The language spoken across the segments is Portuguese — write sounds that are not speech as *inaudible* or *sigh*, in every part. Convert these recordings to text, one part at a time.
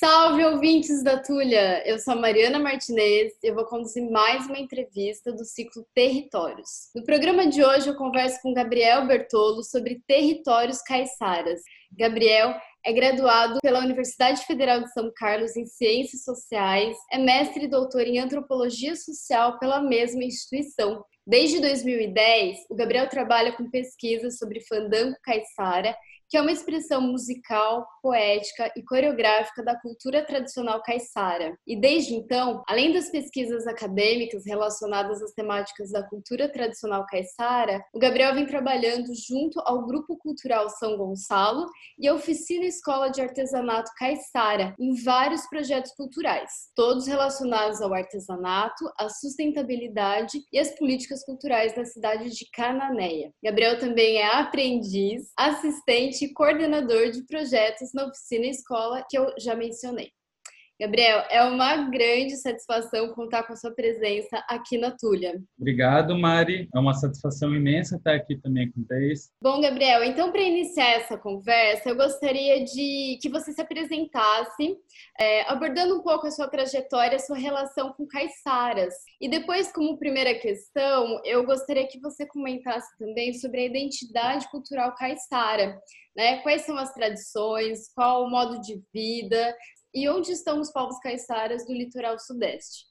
Salve, ouvintes da Tulha! Eu sou a Mariana Martinez e eu vou conduzir mais uma entrevista do ciclo Territórios. No programa de hoje, eu converso com Gabriel Bertolo sobre territórios caiçaras. Gabriel é graduado pela Universidade Federal de São Carlos em Ciências Sociais, é mestre e doutor em Antropologia Social pela mesma instituição. Desde 2010, o Gabriel trabalha com pesquisas sobre fandango caiçara que é uma expressão musical, poética e coreográfica da cultura tradicional caiçara. E desde então, além das pesquisas acadêmicas relacionadas às temáticas da cultura tradicional caiçara, o Gabriel vem trabalhando junto ao Grupo Cultural São Gonçalo e a Oficina Escola de Artesanato Caiçara em vários projetos culturais, todos relacionados ao artesanato, à sustentabilidade e às políticas culturais da cidade de Cananéia. Gabriel também é aprendiz, assistente coordenador de projetos na oficina escola que eu já mencionei. Gabriel, é uma grande satisfação contar com a sua presença aqui na Tulha. Obrigado, Mari. É uma satisfação imensa estar aqui também com vocês. Bom, Gabriel, então para iniciar essa conversa, eu gostaria de que você se apresentasse, é, abordando um pouco a sua trajetória, a sua relação com caiçaras. E depois, como primeira questão, eu gostaria que você comentasse também sobre a identidade cultural caiçara. Né? Quais são as tradições, qual o modo de vida, e onde estão os povos caiçaras do litoral sudeste?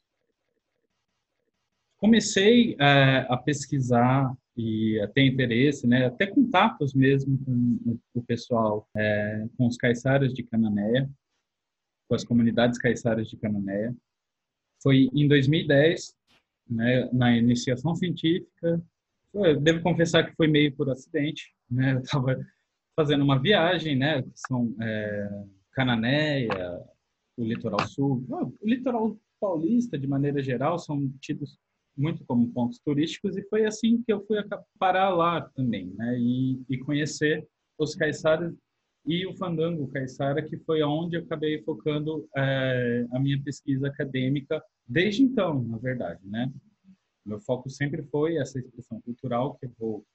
Comecei é, a pesquisar e a ter interesse, né, até contatos mesmo com o pessoal, é, com os caiçaras de Cananéia, com as comunidades caiçaras de Cananéia. Foi em 2010, né, na iniciação científica. Eu devo confessar que foi meio por acidente, né? Eu estava fazendo uma viagem, né? São é, Cananéia, o litoral sul, o litoral paulista, de maneira geral, são tidos muito como pontos turísticos e foi assim que eu fui parar lá também, né? E, e conhecer os caiçaras e o fandango caiçara, que foi onde eu acabei focando é, a minha pesquisa acadêmica desde então, na verdade, né? Meu foco sempre foi essa expressão cultural que eu vou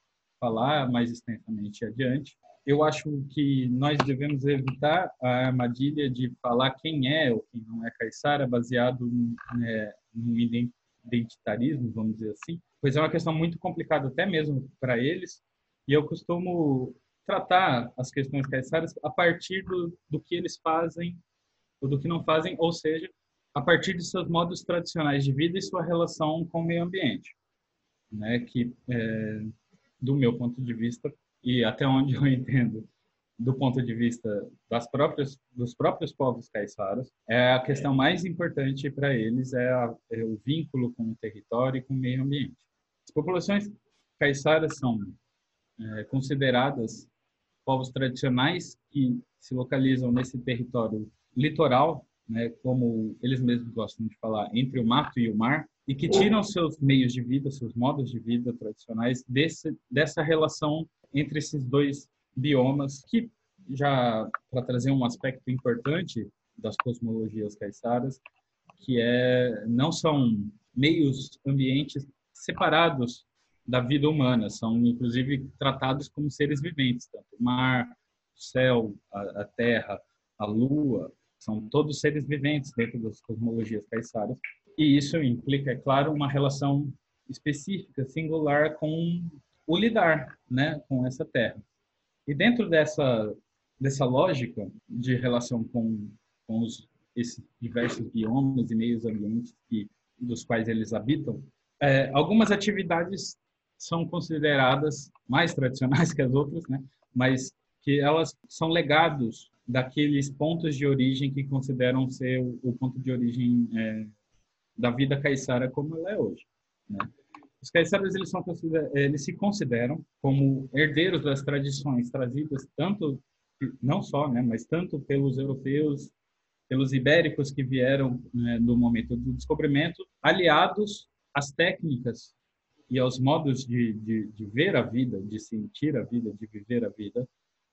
falar mais extensamente adiante, eu acho que nós devemos evitar a armadilha de falar quem é ou quem não é caiçara baseado né, no identitarismo, vamos dizer assim, pois é uma questão muito complicada até mesmo para eles, e eu costumo tratar as questões caiçaras a partir do, do que eles fazem ou do que não fazem, ou seja, a partir de seus modos tradicionais de vida e sua relação com o meio ambiente, né? Que, é, do meu ponto de vista, e até onde eu *laughs* entendo do ponto de vista das próprias dos próprios povos caiçaras é a questão mais importante para eles é, a, é, o vínculo com o território e com o meio ambiente. As populações caiçaras são é, consideradas povos tradicionais que se localizam nesse território litoral né como eles mesmos gostam de falar entre o mato e o mar e que tiram seus meios de vida seus modos de vida tradicionais desse dessa relação entre esses dois biomas, que já para trazer um aspecto importante das cosmologias caiçaras, que é não são meios ambientes separados da vida humana, são inclusive tratados como seres viventes, tanto o mar, o céu, a, a terra, a lua, são todos seres viventes dentro das cosmologias caiçaras. E isso implica, é claro, uma relação específica, singular com o lidar né, com essa terra. E dentro dessa, dessa lógica de relação com, com os, esses diversos biomas e meios ambientes que, dos quais eles habitam, é, algumas atividades são consideradas mais tradicionais que as outras, né? mas que elas são legados daqueles pontos de origem que consideram ser o, o ponto de origem é, da vida caiçara como ela é hoje. Né? Os caiçaras eles, eles se consideram como herdeiros das tradições trazidas tanto não só, né, mas tanto pelos europeus, pelos ibéricos que vieram né, no momento do descobrimento, aliados às técnicas e aos modos de, de, de, ver a vida, de sentir a vida, de viver a vida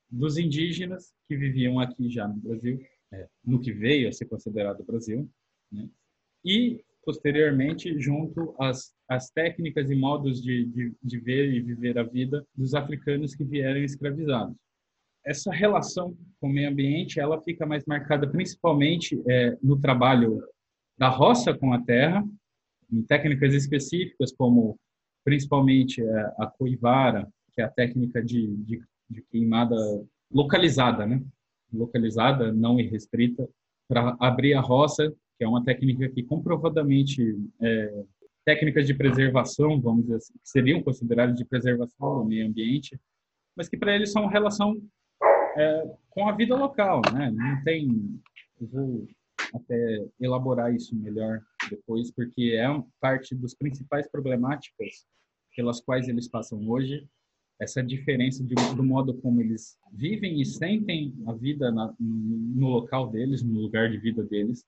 dos indígenas que viviam aqui já no Brasil, é, no que veio a ser considerado Brasil, né? e posteriormente junto às, às técnicas e modos de, de, de ver e viver a vida dos africanos que vieram escravizados. essa relação com o meio ambiente ela fica mais marcada principalmente é, no trabalho da roça com a terra, em técnicas específicas como principalmente é, a coivara, que é a técnica de, de, de queimada localizada, né? Localizada, não irrestrita, para abrir a roça, que é uma técnica que comprovadamente é, técnicas de preservação, vamos dizer assim, que seriam consideradas de preservação do meio ambiente, mas que para eles são relação é, com a vida local, né? Não tem, eu vou até elaborar isso melhor depois, porque é parte dos principais problemáticas pelas quais eles passam hoje, essa diferença de, do modo como eles vivem e sentem a vida na, no local deles, no lugar de vida deles,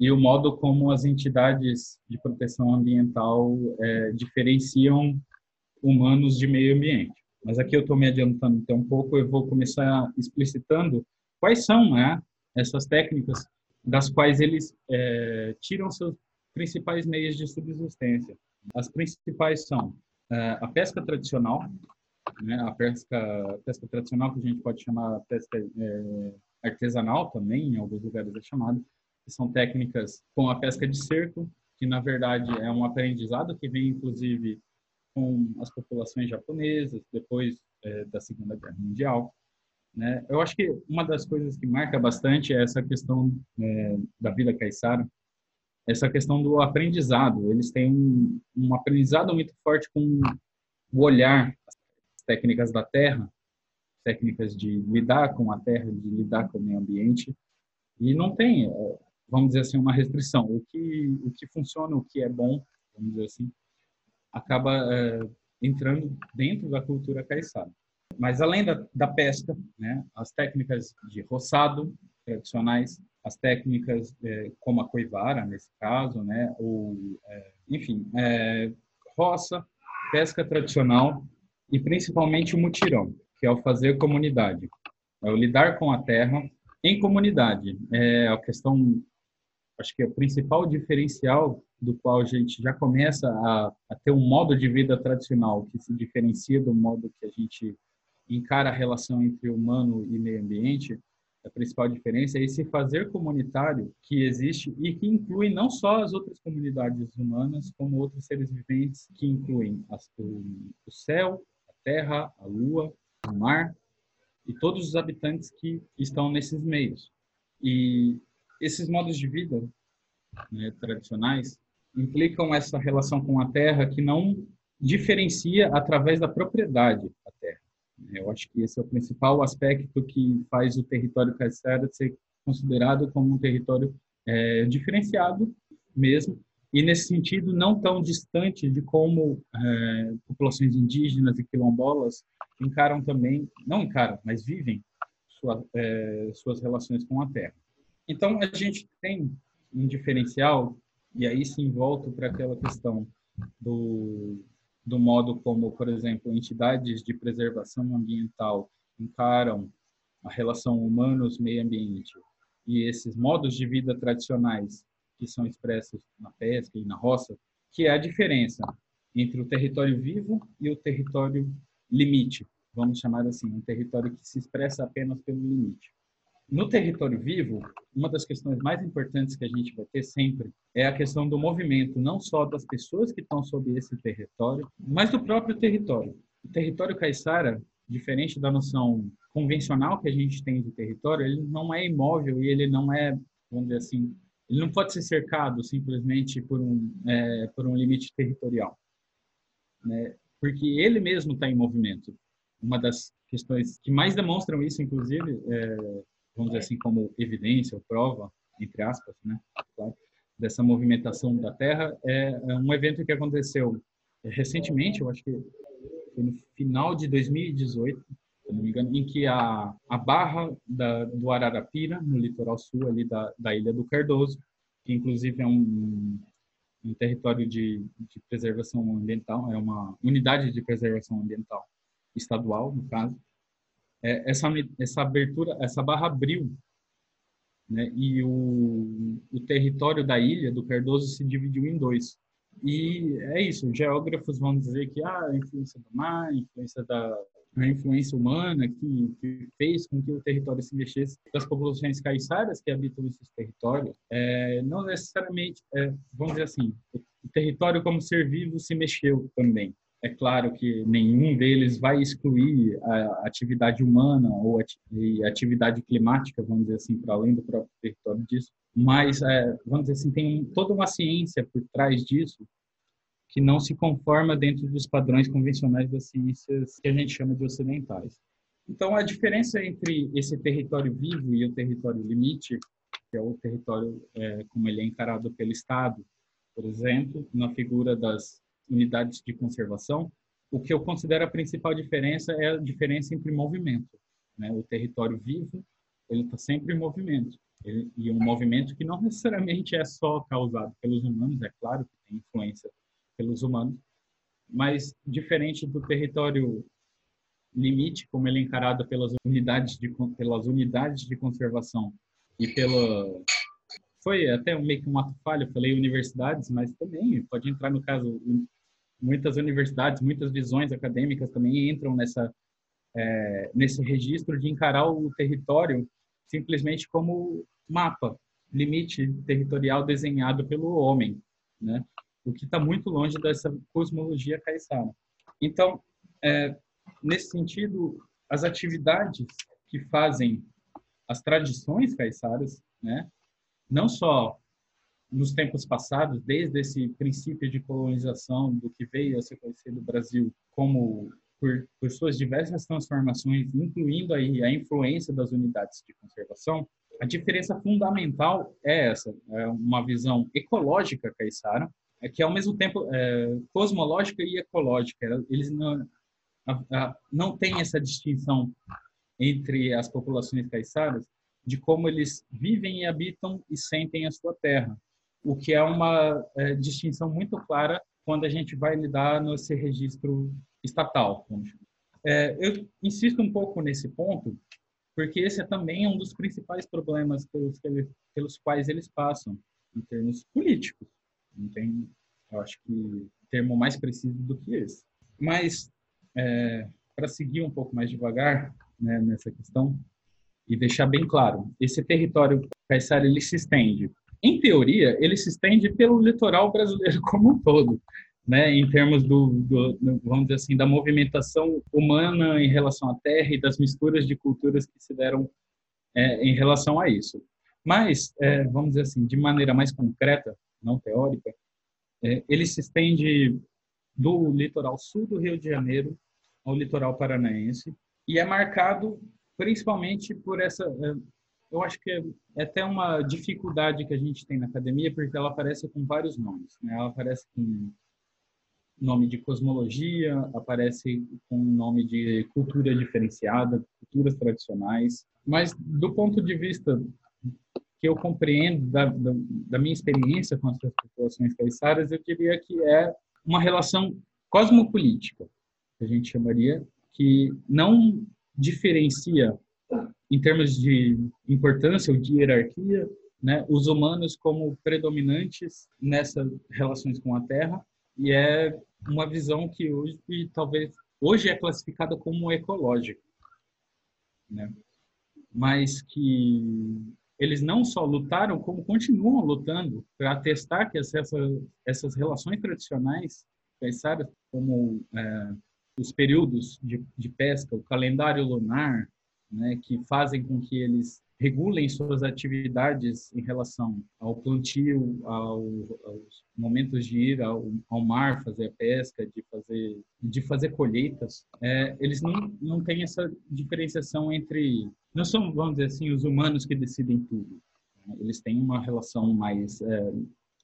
e o modo como as entidades de proteção ambiental é, diferenciam humanos de meio ambiente. Mas aqui eu estou me adiantando um pouco, eu vou começar explicitando quais são né, essas técnicas das quais eles é, tiram seus principais meios de subsistência. As principais são é, a pesca tradicional, né, a pesca, pesca tradicional que a gente pode chamar pesca é, artesanal também, em alguns lugares é chamado, que são técnicas com a pesca de cerco, que na verdade é um aprendizado que vem inclusive com as populações japonesas depois é, da Segunda Guerra Mundial. Né? Eu acho que uma das coisas que marca bastante é essa questão é, da vida caiçara, essa questão do aprendizado. Eles têm um, um aprendizado muito forte com o olhar, as técnicas da terra, técnicas de lidar com a terra, de lidar com o meio ambiente, e não tem, é, vamos dizer assim, uma restrição. O que o que funciona, o que é bom, vamos dizer assim, acaba é, entrando dentro da cultura caiçara. Mas além da, da pesca, né, as técnicas de roçado tradicionais, as técnicas é, como a coivara, nesse caso, né, ou, é, enfim, é, roça, pesca tradicional e principalmente o mutirão, que é o fazer comunidade, é o lidar com a terra em comunidade. É a questão, acho que é o principal diferencial do qual a gente já começa a, a, ter um modo de vida tradicional que se diferencia do modo que a gente encara a relação entre humano e meio ambiente, a principal diferença é esse fazer comunitário que existe e que inclui não só as outras comunidades humanas, como outros seres viventes que incluem as, o, o céu, a terra, a lua, o mar e todos os habitantes que estão nesses meios. E esses modos de vida né, tradicionais implicam essa relação com a terra que não diferencia através da propriedade da terra. Eu acho que esse é o principal aspecto que faz o território caiçara ser considerado como um território é, diferenciado mesmo, e nesse sentido não tão distante de como é, populações indígenas e quilombolas encaram também, não encaram, mas vivem sua, é, suas relações com a terra. Então a gente tem um diferencial e aí sim volto para aquela questão do, do modo como, por exemplo, entidades de preservação ambiental encaram a relação humanos-meio ambiente e esses modos de vida tradicionais que são expressos na pesca e na roça, que é a diferença entre o território vivo e o território limite, vamos chamar assim, um território que se expressa apenas pelo limite. No território vivo, uma das questões mais importantes que a gente vai ter sempre é a questão do movimento, não só das pessoas que estão sobre esse território, mas do próprio território. O território caiçara, diferente da noção convencional que a gente tem de território, ele não é imóvel e ele não é, vamos dizer assim, ele não pode ser cercado simplesmente por um, é, por um limite territorial, né? porque ele mesmo está em movimento. Uma das questões que mais demonstram isso, inclusive, é, vamos dizer assim, como evidência ou prova, entre aspas, né, claro, dessa movimentação da Terra, é, é um evento que aconteceu recentemente, eu acho que foi no final de 2018, se não me engano, em que a, a barra da, do Ararapira, no litoral sul ali da, da Ilha do Cardoso, que inclusive é um, um território de, de preservação ambiental, é uma unidade de preservação ambiental estadual, no caso, é, essa, essa abertura, essa barra abriu, né, e o, o território da ilha do Cardoso se dividiu em dois. E é isso, geógrafos vão dizer que ah, a influência do mar, a influência da, a influência humana que, que, fez com que o território se mexesse das populações caiçaras que habitam esses territórios, é, não necessariamente, é, vamos dizer assim, o, território como ser vivo se mexeu também. É claro que nenhum deles vai excluir a atividade humana ou a atividade climática, vamos dizer assim, para além do próprio território disso, mas, é, vamos dizer assim, tem toda uma ciência por trás disso que não se conforma dentro dos padrões convencionais das ciências que a gente chama de ocidentais. Então, a diferença entre esse território vivo e o território limite, que é o território é, como ele é encarado pelo Estado, por exemplo, na figura das unidades de conservação, o que eu considero a principal diferença é a diferença entre movimento. Né? O território vivo, ele está sempre em movimento. Ele, e um movimento que não necessariamente é só causado pelos humanos, é claro que tem influência pelos humanos, mas diferente do território limite, como ele é encarado pelas unidades de pelas unidades de conservação e pela foi até meio que um ato falho, falei universidades, mas também pode entrar no caso muitas universidades, muitas visões acadêmicas também entram nessa é, nesse registro de encarar o território simplesmente como mapa, limite territorial desenhado pelo homem, né? o que está muito longe dessa cosmologia caiçara. Então, é, nesse sentido, as atividades que fazem as tradições caiçaras, né, não só nos tempos passados, desde esse princípio de colonização do que veio a ser conhecido o Brasil como por, por, suas diversas transformações, incluindo aí a influência das unidades de conservação, a diferença fundamental é essa, é uma visão ecológica caiçara, é que ao mesmo tempo é, cosmológica e ecológica. Eles não, a, a, não têm essa distinção entre as populações caiçaras de como eles vivem e habitam e sentem a sua terra, o que é uma é, distinção muito clara quando a gente vai lidar nesse registro estatal. É, eu insisto um pouco nesse ponto, porque esse é também um dos principais problemas pelos, pelos quais eles passam, em termos políticos. Não tem, eu acho que termo mais preciso do que esse. Mas é, para seguir um pouco mais devagar né, nessa questão e deixar bem claro, esse território caiçara ele se estende. Em teoria, ele se estende pelo litoral brasileiro *laughs* como um todo, né, em termos do, do, vamos dizer assim, da movimentação humana em relação à terra e das misturas de culturas que se deram é, em relação a isso. Mas, é, vamos dizer assim, de maneira mais concreta, não teórica, é, ele se estende do litoral sul do Rio de Janeiro ao litoral paranaense e é marcado principalmente por essa é, eu acho que é até uma dificuldade que a gente tem na academia porque ela aparece com vários nomes né? ela aparece com nome de cosmologia aparece com nome de cultura diferenciada culturas tradicionais mas do ponto de vista que eu compreendo da, da, da minha experiência com as populações caiçaras, eu diria que é uma relação cosmopolítica, que a gente chamaria, que não diferencia, em termos de importância ou de hierarquia, né, os humanos como predominantes nessas relações com a Terra, e é uma visão que hoje talvez hoje é classificada como ecológica, né? mas que eles não só lutaram, como continuam lutando para atestar que essas, essas relações tradicionais pensadas como é, os períodos de, de, pesca, o calendário lunar, né, que fazem com que eles regulem suas atividades em relação ao plantio, ao, aos momentos de ir ao, ao, mar fazer a pesca, de fazer de fazer colheitas, é, eles não, não têm essa diferenciação entre não são vamos dizer assim os humanos que decidem tudo. Né? Eles têm uma relação mais é,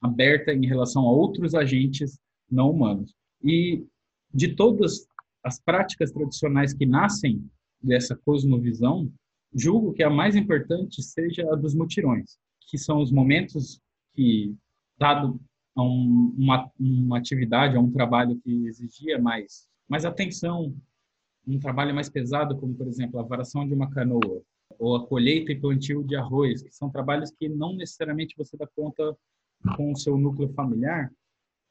aberta em relação a outros agentes não humanos. E de todas as práticas tradicionais que nascem dessa cosmovisão, julgo que a mais importante seja a dos mutirões, que são os momentos que, dado a um, uma, uma atividade, a um trabalho que exigia mais, mais atenção, um trabalho mais pesado, como, por exemplo, a varação de uma canoa, ou a colheita e plantio de arroz, que são trabalhos que não necessariamente você dá conta com o seu núcleo familiar,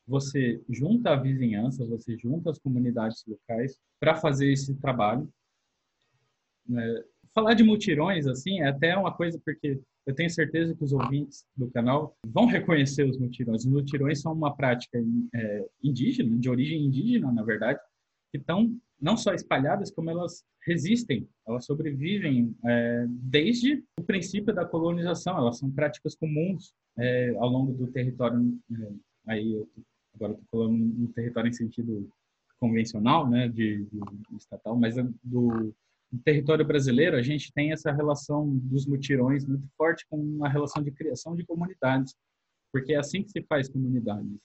você junta a vizinhança, você junta as comunidades locais para fazer esse trabalho. É, falar de mutirões, assim, é até uma coisa porque eu tenho certeza que os ouvintes do canal vão reconhecer os mutirões. Os mutirões são uma prática é, indígena, de origem indígena, na verdade, que estão não só espalhadas, como elas resistem, elas sobrevivem é, desde o princípio da colonização. Elas são práticas comuns é, ao longo do território. É, aí, eu, agora estou falando no território em sentido convencional, né, de, de estatal, mas do no território brasileiro, a gente tem essa relação dos mutirões muito forte com uma relação de criação de comunidades, porque é assim que se faz comunidades.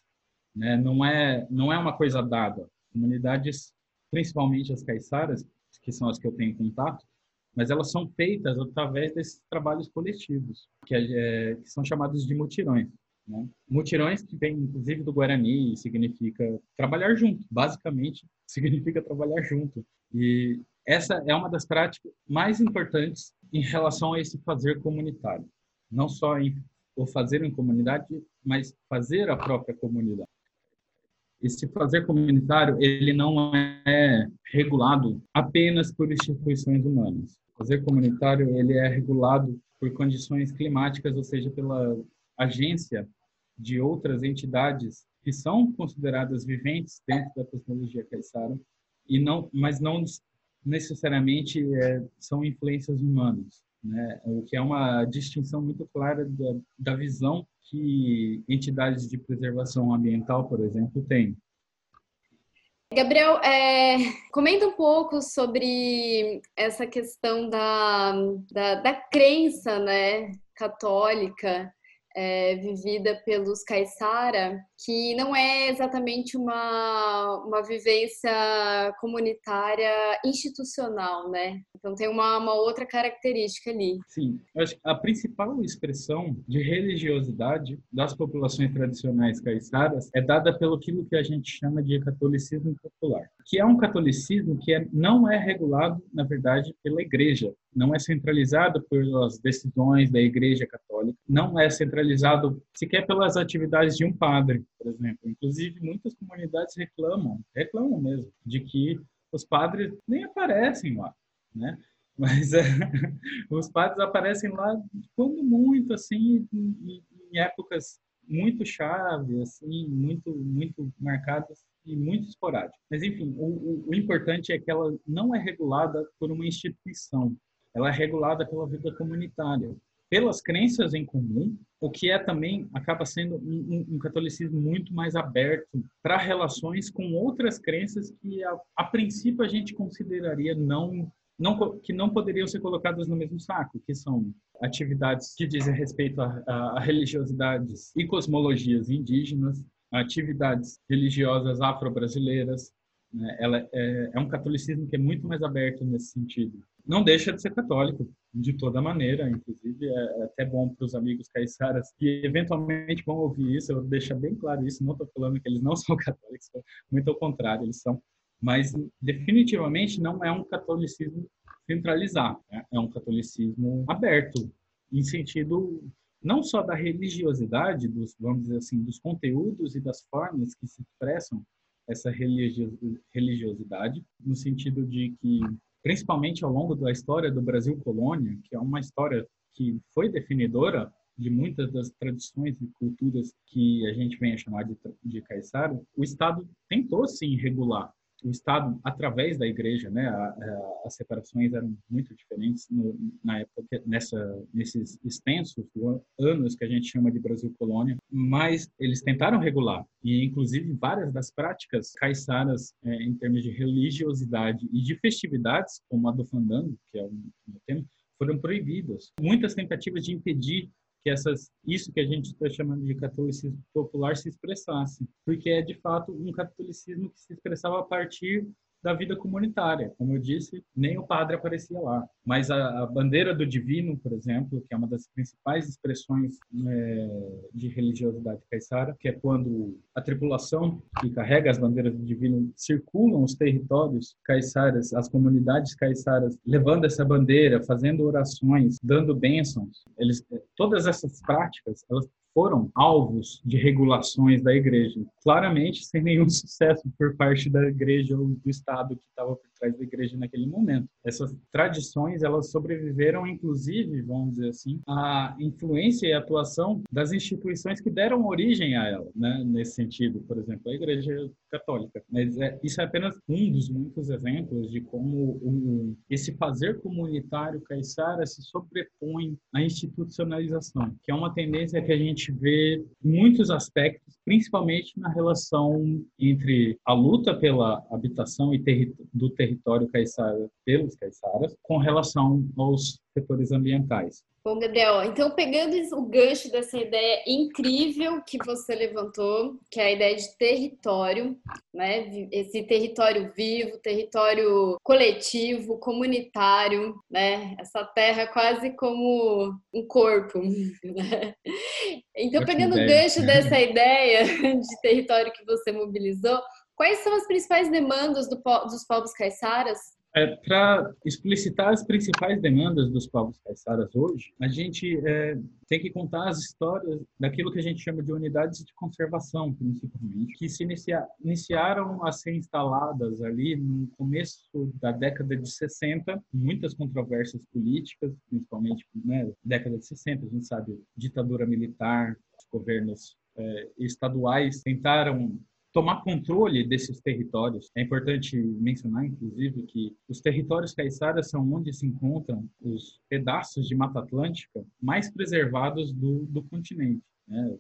Né? Não, é, não é uma coisa dada. Comunidades, principalmente as caiçaras, que são as que eu tenho contato, mas elas são feitas através desses trabalhos coletivos, que, é, que são chamados de mutirões. Né? Mutirões que vem, inclusive, do Guarani, significa trabalhar junto. Basicamente, *laughs* significa trabalhar junto. E essa é uma das práticas mais importantes em relação a esse fazer comunitário. Não só em o fazer em comunidade, mas fazer a própria comunidade. Esse fazer comunitário, ele não é regulado apenas por instituições humanas. O fazer comunitário, ele é regulado por condições climáticas, ou seja, pela agência de outras entidades que são consideradas viventes dentro da cosmologia caiçara e não, mas não necessariamente é, são influências humanas, né? O que é uma distinção muito clara da, da visão que entidades de preservação ambiental, por exemplo, têm. Gabriel, é, comenta um pouco sobre essa questão da, da, da crença né, católica é, vivida pelos caiçara, que não é exatamente uma, uma vivência comunitária institucional, né? Então tem uma, uma outra característica ali. Sim, acho que a principal expressão de religiosidade das populações tradicionais caiçaras é dada pelo que a gente chama de catolicismo popular, que é um catolicismo que é, não é regulado, na verdade, pela igreja, não é centralizado pelas decisões da Igreja Católica, não é centralizado sequer pelas atividades de um padre, por exemplo. Inclusive, muitas comunidades reclamam, reclamam mesmo, de que os padres nem aparecem lá, né? *laughs* Mas é, os padres aparecem lá quando muito, assim, em, épocas muito chave, assim, muito, muito marcadas e muito esporádicas. Mas, enfim, o, o, o importante é que ela não é regulada por uma instituição, ela é regulada pela vida comunitária, pelas crenças em comum, o que é também acaba sendo um, um, um catolicismo muito mais aberto para relações com outras crenças que a, a princípio a gente consideraria não não, que não poderiam ser colocadas no mesmo saco, que são atividades que dizem respeito a, a, a religiosidades e cosmologias indígenas, atividades religiosas afro-brasileiras. Né? Ela é, é um catolicismo que é muito mais aberto nesse sentido não deixa de ser católico, de toda maneira, inclusive é até bom para os amigos caiçaras que eventualmente vão ouvir isso, eu vou deixar bem claro isso, não estou falando que eles não *laughs* são católicos, muito ao contrário, eles são, mas definitivamente não é um catolicismo centralizado, né? é um catolicismo aberto, em sentido não só da religiosidade, dos, vamos dizer assim, dos conteúdos e das formas que se expressam essa religiosidade, no sentido de que principalmente ao longo da história do Brasil colônia, que é uma história que foi definidora de muitas das tradições e culturas que a gente vem a chamar de, de caiçara, o Estado tentou sim regular o Estado através da Igreja, né? A, a, as separações eram muito diferentes no, na época nessa nesses extensos anos que a gente chama de Brasil colônia, mas eles tentaram regular e inclusive várias das práticas caiçaras é, em termos de religiosidade e de festividades, como a do fandango, que é o tema, foram proibidas. Muitas tentativas de impedir que essas isso que a gente está chamando de catolicismo popular se expressasse, porque é de fato um catolicismo que se expressava a partir da vida comunitária. Como eu disse, nem o padre aparecia lá. Mas a, a bandeira do divino, por exemplo, que é uma das principais expressões é, de religiosidade caiçara, que é quando a tripulação que carrega as bandeiras do divino circulam os territórios caiçaras, as comunidades caiçaras, levando essa bandeira, fazendo orações, dando bênçãos. Eles, todas essas práticas, elas foram alvos de regulações da igreja, claramente sem nenhum *laughs* sucesso por parte da igreja ou do Estado que estava por trás da igreja naquele momento. Essas tradições, elas sobreviveram, inclusive, vamos dizer assim, à influência e atuação das instituições que deram origem a ela, né? nesse sentido, por exemplo, a igreja católica. Mas é, isso é apenas um dos muitos exemplos de como esse fazer comunitário caiçara se sobrepõe à institucionalização, que é uma tendência que a gente vê em muitos aspectos, principalmente na relação entre a luta pela habitação e terri do território caiçara pelos caiçaras com relação aos setores ambientais. Bom, Gabriel, então pegando o gancho dessa ideia incrível que você levantou, que é a ideia de território, né? Esse território vivo, território coletivo, comunitário, né? Essa terra quase como um corpo. *laughs* Né? Então, pegando o gancho dessa ideia de território que você mobilizou, quais são as principais demandas do, dos povos caiçaras? É, Para explicitar as principais demandas dos povos caiçaras hoje, a gente é, tem que contar as histórias daquilo que a gente chama de unidades de conservação, principalmente, que se inicia, iniciaram a ser instaladas ali no começo da década de 60, muitas controvérsias políticas, principalmente né, década de 60, a gente sabe, ditadura militar, os governos é, estaduais tentaram tomar controle desses territórios. É importante mencionar, inclusive, que os territórios caiçaras são onde se encontram os pedaços de Mata Atlântica mais preservados do, do continente. Né?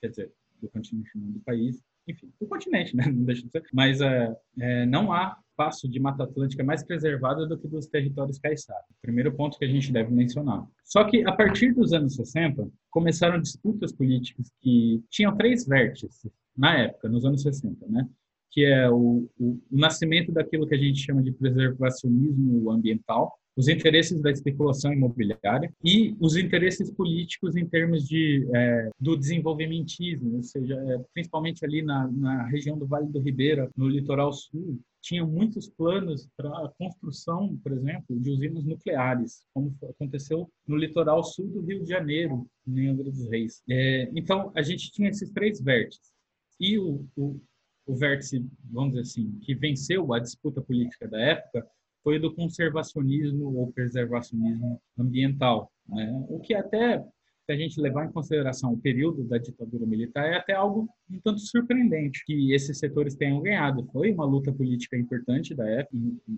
Quer dizer, do continente, não do país. Enfim, do continente, *laughs* né? Não deixa de ser. Mas é, é, não há espaço de Mata Atlântica mais preservado do que dos territórios caiçaras. Primeiro ponto que a gente deve mencionar. Só que, a partir dos anos 60, começaram disputas políticas que tinham três vértices na época, nos anos 60, né? que é o, o, o, nascimento daquilo que a gente chama de preservacionismo ambiental, os interesses da especulação imobiliária e os interesses políticos em termos de é, do desenvolvimentismo, ou seja, é, principalmente ali na, na região do Vale do Ribeira, no litoral sul, tinham muitos planos para a construção, por exemplo, de usinas nucleares, como aconteceu no litoral sul do Rio de Janeiro, em Angra dos Reis. É, então, a gente tinha esses três vértices e o, o, o vértice, vamos dizer assim, que venceu a disputa política da época foi do conservacionismo ou preservacionismo ambiental, né? o que até se a gente levar em consideração o período da ditadura militar, é até algo um tanto surpreendente que esses setores tenham ganhado. Foi uma luta política importante da época,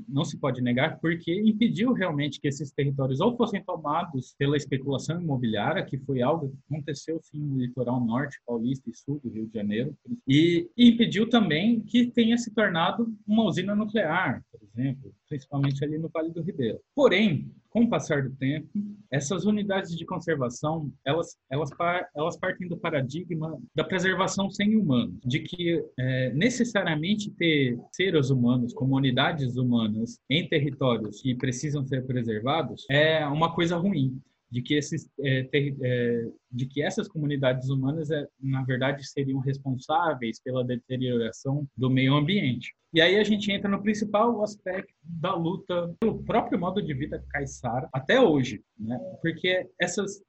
não se pode negar, porque impediu realmente que esses territórios ou fossem tomados pela especulação imobiliária, que foi algo que aconteceu sim no litoral norte, paulista e sul do Rio de Janeiro, e impediu também que tenha se tornado uma usina nuclear, por exemplo, principalmente ali no Vale do Ribeiro. Porém, com o passar do tempo, essas unidades de conservação, elas, elas, elas partem do paradigma da preservação sem humanos, de que é, necessariamente ter seres humanos, comunidades humanas em territórios que precisam ser preservados é uma coisa ruim de que esses é, ter, é, de que essas comunidades humanas é, na verdade seriam responsáveis pela deterioração do meio ambiente e aí a gente entra no principal aspecto da luta pelo próprio modo de vida caiçara até hoje, né? Porque essas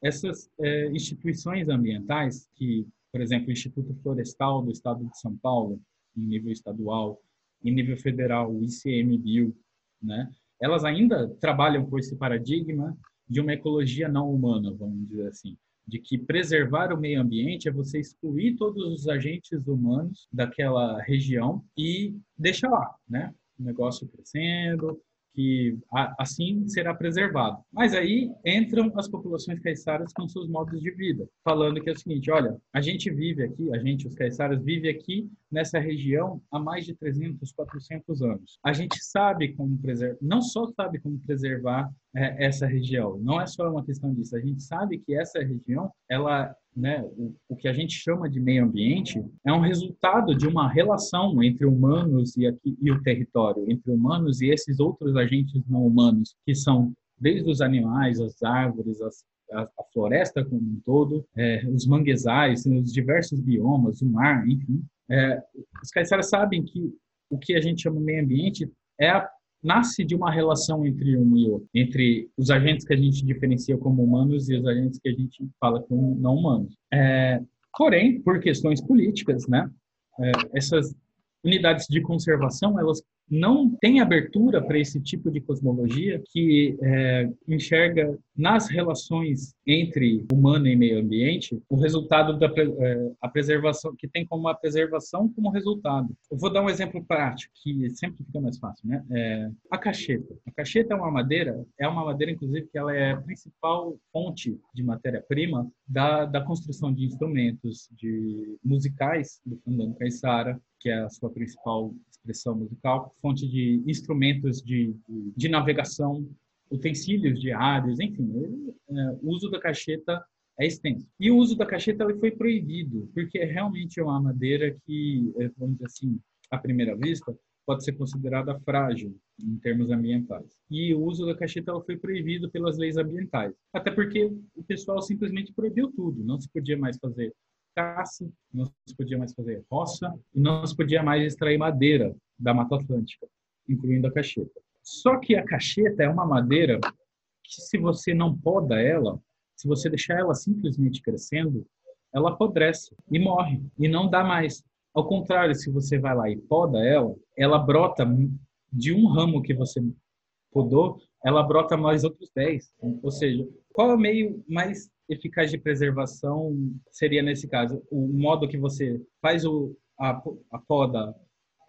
essas é, instituições ambientais que, por exemplo, o Instituto Florestal do Estado de São Paulo, em nível estadual, em nível federal, o ICMBio, né? Elas ainda trabalham com esse paradigma de uma ecologia não humana, vamos dizer assim de que preservar o meio ambiente é você excluir todos os agentes humanos daquela região e deixar lá, né? O negócio crescendo, que assim será preservado. Mas aí entram as populações caiçaras com seus modos de vida, falando que é o seguinte, olha, a gente vive aqui, a gente, os caiçaras, vive aqui nessa região há mais de 300, 400 anos. A gente sabe como preservar, não só sabe como preservar essa região, não é só uma questão disso, a gente sabe que essa região, ela né, o, o, que a gente chama de meio ambiente é um resultado de uma relação entre humanos e, aqui, e o território, entre humanos e esses outros agentes não humanos, que são desde os animais, as árvores, as, a, a, floresta como um todo, é, os manguezais, os diversos biomas, o mar, enfim. É, os caiçaras sabem que o que a gente chama de meio ambiente é a nasce de uma relação entre um e outro, entre os agentes que a gente diferencia como humanos e os agentes que a gente fala como não humanos. É, porém, por questões políticas, né, é, essas unidades de conservação elas não tem abertura para esse tipo de cosmologia que é, enxerga nas relações entre humano e meio ambiente o resultado da é, a preservação que tem como a preservação como resultado. Eu vou dar um exemplo prático que sempre fica mais fácil, né? É, a cacheta. A cacheta é uma madeira, é uma madeira inclusive que ela é a principal fonte de matéria-prima da, da construção de instrumentos de musicais do Fandano Caiçara, que é a sua principal expressão musical, fonte de instrumentos de, de, de navegação, utensílios diários, enfim, ele, é, o uso da cacheta é extenso. E o uso da cacheta foi proibido, porque é realmente uma madeira que, é, vamos dizer assim, à primeira vista, pode ser considerada frágil em termos ambientais. E o uso da cacheta foi proibido pelas leis ambientais. Até porque o pessoal simplesmente proibiu tudo. Não se podia mais fazer caça, não se podia mais fazer roça e não se podia mais extrair madeira da Mata Atlântica, incluindo a cacheta. Só que a cacheta é uma madeira que se você não poda ela, se você deixar ela simplesmente crescendo, ela apodrece e morre e não dá mais. Ao contrário, se você vai lá e poda ela, ela brota de um ramo que você podou, ela brota mais outros 10. Ou seja, qual é o meio mais eficaz de preservação seria nesse caso o modo que você faz o, a, a poda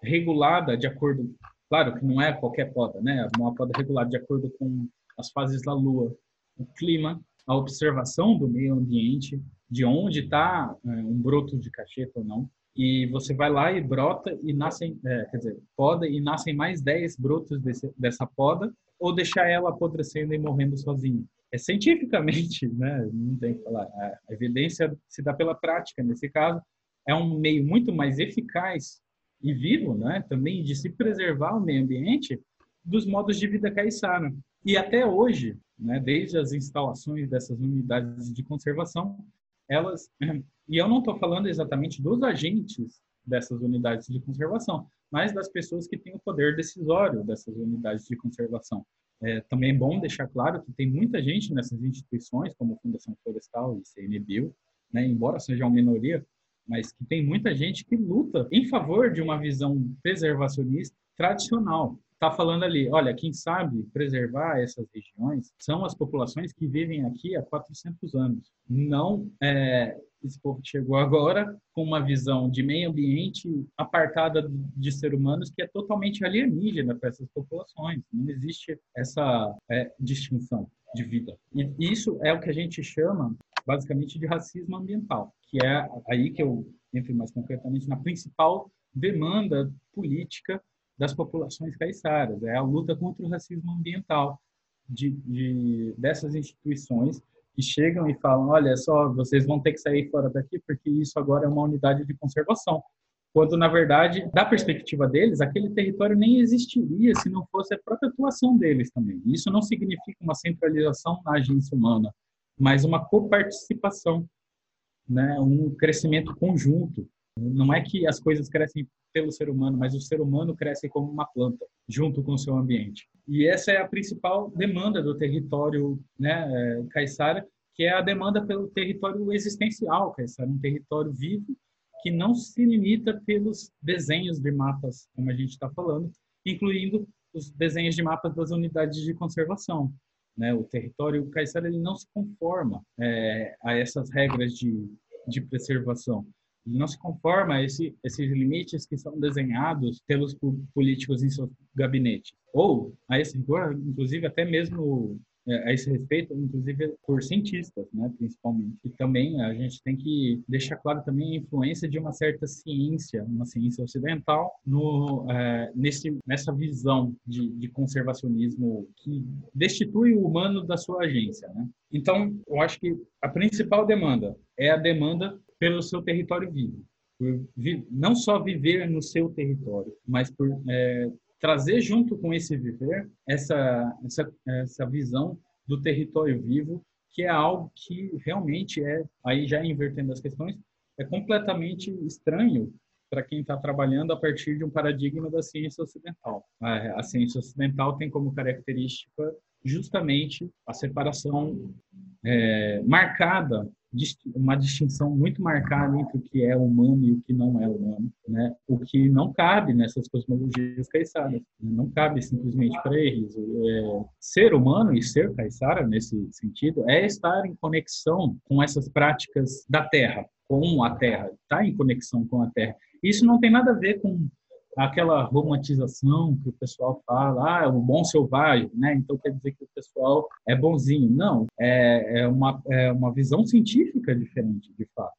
regulada de acordo, claro que não é qualquer poda, né? Uma poda regulada de acordo com as fases da Lua, o clima, a observação do meio ambiente, de onde está é, um broto de cacheta ou não, e você vai lá e brota e nascem, é, quer dizer, poda e nascem mais 10 brotos desse, dessa poda, ou deixar ela apodrecendo e morrendo sozinha. É cientificamente, *laughs* né, não tem que falar, a evidência se dá pela prática, nesse caso, é um meio muito mais eficaz e vivo, né, também de se preservar o meio ambiente dos modos de vida caiçara. E até hoje, né, desde as instalações dessas unidades de conservação, elas, *clears throat* e eu não estou falando exatamente dos agentes dessas unidades de conservação, mas das pessoas que têm o poder decisório dessas unidades de conservação. É, também é bom deixar claro que tem muita gente nessas instituições, como Fundação Florestal e CNBio, né, embora uma minoria, mas que tem muita gente que luta em favor de uma visão preservacionista tradicional. Está falando ali, olha, quem sabe preservar essas regiões são as populações que vivem aqui há 400 anos, não é, esse povo que chegou agora com uma visão de meio ambiente apartada de ser humanos que é totalmente alienígena para essas populações. Não existe essa é, distinção de vida. E isso é o que a gente chama, basicamente, de racismo ambiental, que é aí que eu entro mais concretamente na principal demanda política das populações caiçaras, é a luta contra o racismo ambiental de, de dessas instituições que chegam e falam: olha só, vocês vão ter que sair fora daqui porque isso agora é uma unidade de conservação. Quando, na verdade, da perspectiva deles, aquele território nem existiria se não fosse a própria atuação deles também. Isso não significa uma centralização na agência humana, mas uma coparticipação, né? um crescimento conjunto. Não é que as coisas crescem pelo ser humano, mas o ser humano cresce como uma planta, junto com o seu ambiente. E essa é a principal demanda do território né, é, caiçara, que é a demanda pelo território existencial caiçara, um território vivo que não se limita pelos desenhos de mapas, como a gente está falando, incluindo os desenhos de mapas das unidades de conservação. Né? O território caiçara ele não se conforma é, a essas regras de, de preservação não se conforma a esse, esses limites que são desenhados pelos políticos em seu gabinete. Ou, a esse rigor, inclusive até mesmo a esse respeito, inclusive por cientistas, né, principalmente. E também a gente tem que deixar claro também a influência de uma certa ciência, uma ciência ocidental, no, é, nesse, nessa visão de, de, conservacionismo que destitui o humano da sua agência. Né? Então, eu acho que a principal demanda é a demanda pelo seu território vivo. Por não só viver no seu território, mas por é, trazer junto com esse viver essa, essa, essa visão do território vivo, que é algo que realmente é, aí já invertendo as questões, é completamente estranho para quem está trabalhando a partir de um paradigma da ciência ocidental. A, ciência ocidental tem como característica justamente a separação é, marcada uma distinção muito marcada entre o que é humano e o que não é humano, né? O que não cabe nessas cosmologias caiçaras. Não cabe simplesmente para eles. É, ser humano e ser caiçara, nesse sentido, é estar em conexão com essas práticas da Terra, com a Terra, estar tá em conexão com a Terra. Isso não tem nada a ver com aquela romantização que o pessoal fala, ah, é um bom selvagem, né? Então quer dizer que o pessoal é bonzinho. Não, é, é, uma, é uma visão científica diferente, de fato.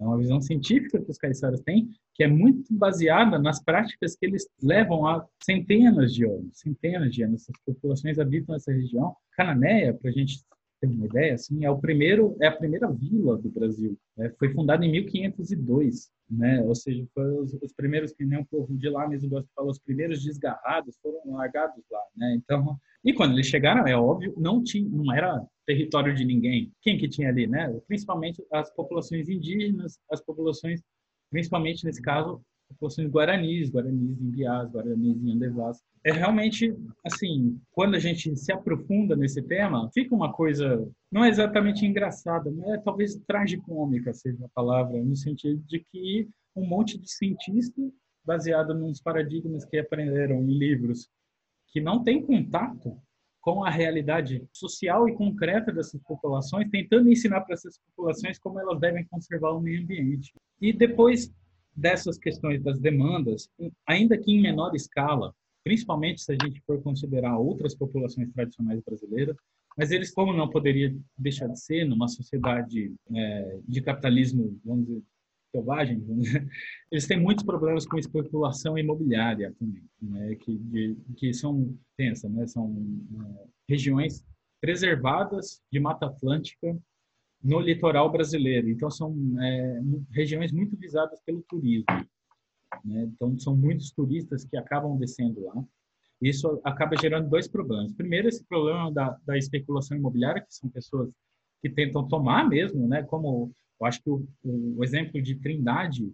É uma visão científica que os caiçaras têm, que é muito baseada nas práticas que eles levam há centenas de anos, centenas de anos. Essas populações habitam essa região. Cananéia, para a gente ter uma ideia, assim, é o primeiro, é a primeira vila do Brasil. Né? Foi fundada em 1502, né? Ou seja, foram os, os, primeiros que nem o povo de lá mesmo gosta de falar, os primeiros desgarrados foram largados lá, né? Então, e quando eles chegaram, é óbvio, não tinha, não era território de ninguém. Quem que tinha ali, né? Principalmente as populações indígenas, as populações, principalmente nesse caso, populações guaranis, guaranis em Biás, guaranis em Andevás. É realmente, assim, quando a gente se aprofunda nesse tema, fica uma coisa, não é exatamente engraçada, mas é talvez tragicômica seja a palavra, no sentido de que um monte de cientistas, baseado nos paradigmas que aprenderam em livros, que não têm contato com a realidade social e concreta dessas populações, tentando ensinar para essas populações como elas devem conservar o meio ambiente. E depois dessas questões das demandas, ainda que em menor escala, principalmente se a gente for considerar outras populações tradicionais brasileiras, mas eles, como não poderia deixar de ser numa sociedade é, de capitalismo, vamos dizer, selvagem, dizer, *laughs* eles têm muitos problemas com especulação imobiliária também, né, que, de, que são pensa, né, são é, regiões preservadas de Mata Atlântica no litoral brasileiro. Então, são é, regiões muito visadas pelo turismo. Né? Então, são muitos turistas que acabam descendo lá. Isso acaba gerando dois problemas. Primeiro, esse problema da, da especulação imobiliária, que são pessoas que tentam tomar mesmo, né? Como eu acho que o, o exemplo de Trindade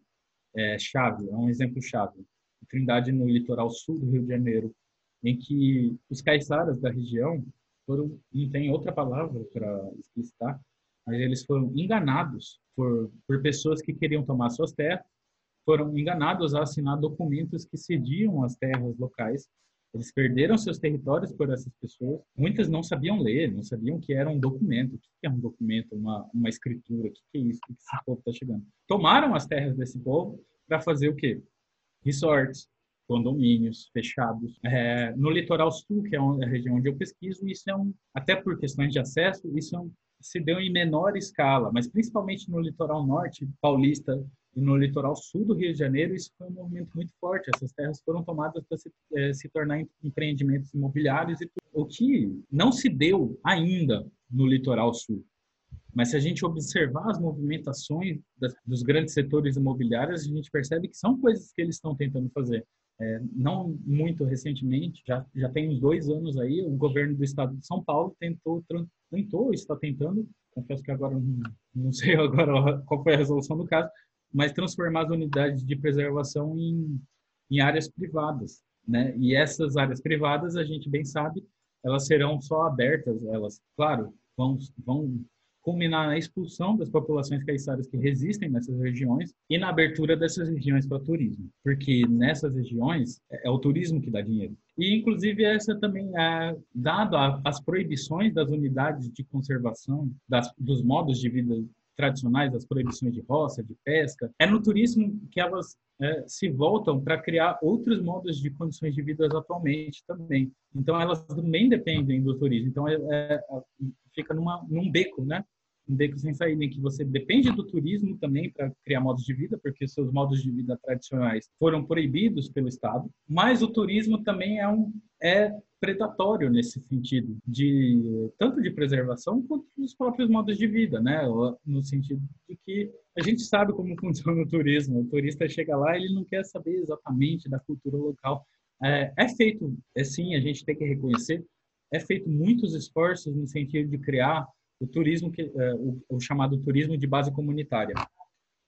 é chave, é um exemplo chave. Trindade no litoral sul do Rio de Janeiro, em que os caiçaras da região foram, não tem outra palavra para explicitar, mas eles foram enganados por, por pessoas que queriam tomar suas terras, foram enganados a assinar documentos que cediam as terras locais. Eles perderam seus territórios por essas pessoas. Muitas não sabiam ler, não sabiam que era um documento. O que é um documento? Uma, uma escritura? O que é isso? O que esse povo está chegando? Tomaram as terras desse povo para fazer o quê? Resorts, condomínios fechados. É, no litoral sul, que é a região onde eu pesquiso, isso é um, até por questões de acesso, isso é um, se deu em menor escala, mas principalmente no litoral norte paulista e no litoral sul do Rio de Janeiro, isso foi um movimento muito forte. Essas terras foram tomadas para se, é, se tornar empreendimentos imobiliários, e o que não se deu ainda no litoral sul. Mas se a gente observar as movimentações das, dos grandes setores imobiliários, a gente percebe que são coisas que eles estão tentando fazer. É, não muito recentemente, já, já tem uns dois anos aí, o governo do estado de São Paulo tentou, tentou está tentando, confesso que agora não, não *laughs* sei agora qual foi a resolução do caso, mas transformar as unidades de preservação em, em áreas privadas, né? E essas áreas privadas, a gente bem sabe, elas serão só abertas, elas, claro, vão, vão culminar na expulsão das populações caiçaras que resistem nessas regiões e na abertura dessas regiões para turismo, porque nessas regiões é, é o turismo que dá dinheiro. E, inclusive, essa também é dado as proibições das unidades de conservação, das, dos modos de vida tradicionais, as proibições de roça, de pesca, é no turismo que elas é, se voltam para criar outros modos de condições de vida atualmente também. Então, elas também dependem do turismo. Então, é, é, fica numa, num beco, né? Um beco sem saída, em que você depende do turismo também para criar modos de vida, porque seus modos de vida tradicionais foram proibidos pelo Estado, mas o turismo também é um é predatório nesse sentido, de tanto de preservação quanto dos próprios modos de vida, né? No sentido de que a gente sabe como *laughs* funciona o turismo. O turista chega lá, ele não quer saber exatamente da cultura local. É, é feito, é sim, a gente tem que reconhecer, é feito muitos esforços no sentido de criar o turismo que é, o, chamado turismo de base comunitária.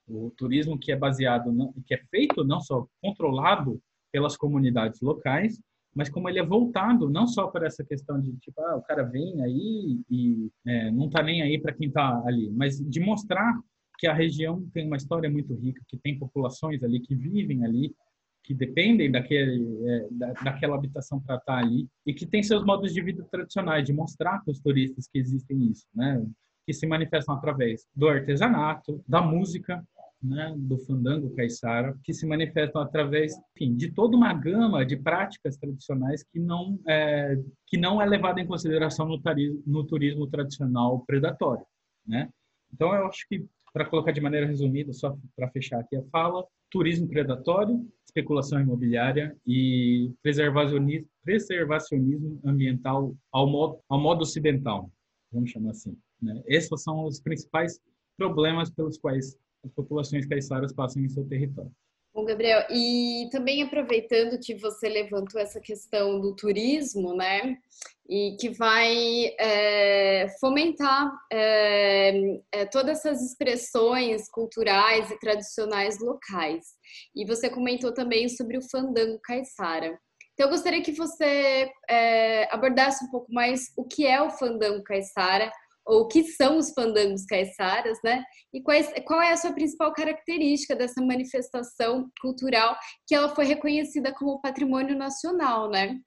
O turismo que é baseado, que é feito não só controlado pelas comunidades locais, mas como ele é voltado não só para essa questão de tipo, ah, o cara vem aí e é, não está nem aí para quem está ali, mas de mostrar que a região tem uma história muito rica, que tem populações ali que vivem ali, que dependem daquele, é, da, daquela habitação para estar tá ali e que tem seus modos de vida tradicionais, de mostrar para os turistas que existem isso, né? Que se manifestam através do artesanato, da música, né, do fandango caiçara, que se manifestam através, enfim, de toda uma gama de práticas tradicionais que não é, que não é levada em consideração no, tarismo, no turismo tradicional predatório, né? Então eu acho que para colocar de maneira resumida, só para fechar aqui a fala, turismo predatório, especulação imobiliária e preservacionismo, ambiental ao modo, ao modo ocidental, vamos chamar assim. Né? Esses são os principais problemas pelos quais as populações caiçaras passam em seu território. Bom, Gabriel, e também aproveitando que você levantou essa questão do turismo, né, e que vai é, fomentar é, é, todas essas expressões culturais e tradicionais locais. E você comentou também sobre o fandango caiçara. Então, eu gostaria que você é, abordasse um pouco mais o que é o fandango caiçara, ou o que são os fandangos caiçaras, né? E quais, qual é a sua principal característica dessa manifestação cultural que ela foi reconhecida como patrimônio nacional, né?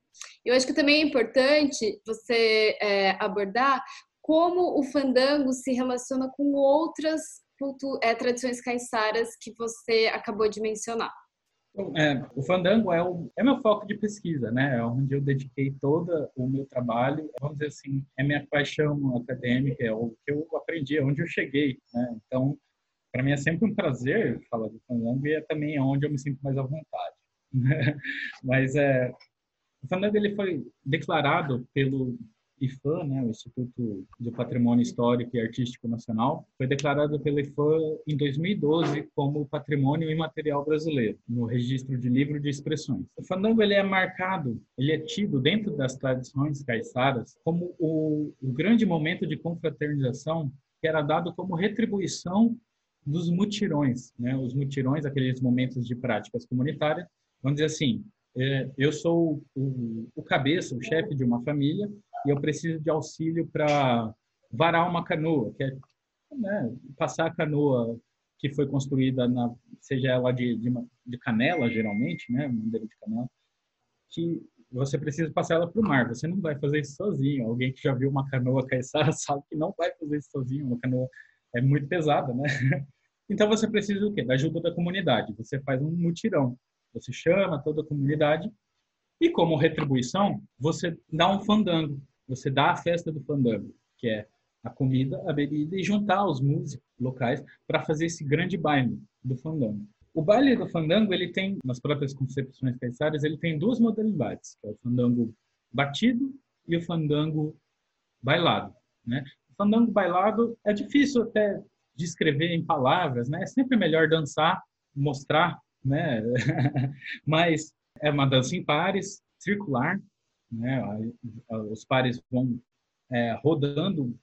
Eu acho que também é importante você é, abordar como o fandango se relaciona com outras é, tradições caiçaras que você acabou de mencionar. É, o fandango é, o, é meu foco de pesquisa, né? É onde eu dediquei todo o meu trabalho. Vamos dizer assim, é minha paixão acadêmica, é o que eu aprendi, é onde eu cheguei, né? Então, para mim é sempre um prazer falar do fandango e é também onde eu me sinto mais à vontade. *laughs* Mas é, o fandango ele foi declarado pelo IFAM, né, o Instituto do Patrimônio Histórico e Artístico Nacional, foi declarado pelo IFAM em 2012 como Patrimônio Imaterial Brasileiro, no registro de livro de expressões. O fandango ele é marcado, ele é tido dentro das tradições caiçaras como o, o grande momento de confraternização que era dado como retribuição dos mutirões, né? Os mutirões, aqueles momentos de práticas comunitárias, vamos dizer assim, é, eu sou o, o cabeça, o chefe de uma família, e eu preciso de auxílio para varar uma canoa, que é né, passar a canoa que foi construída, na, seja ela de, de, de canela, geralmente, né, madeira de canela, que você precisa passar ela para o mar. Você não vai fazer isso sozinho. Alguém que já viu uma canoa caiçara *laughs* sabe que não vai fazer isso sozinho. Uma canoa é muito pesada, né? *laughs* Então você precisa do quê? Da ajuda da comunidade. Você faz um mutirão. Você chama toda a comunidade e como retribuição, você dá um fandango. Você dá a festa do fandango, que é a comida, a bebida e juntar os músicos locais para fazer esse grande baile do fandango. O baile do fandango, ele tem, nas próprias concepções caiçaras, ele tem duas modalidades, que é o fandango batido e o fandango bailado, né? O fandango bailado é difícil até descrever em palavras, né? É sempre melhor dançar, mostrar, né? *laughs* Mas é uma dança em pares, circular, né? Os pares vão é, rodando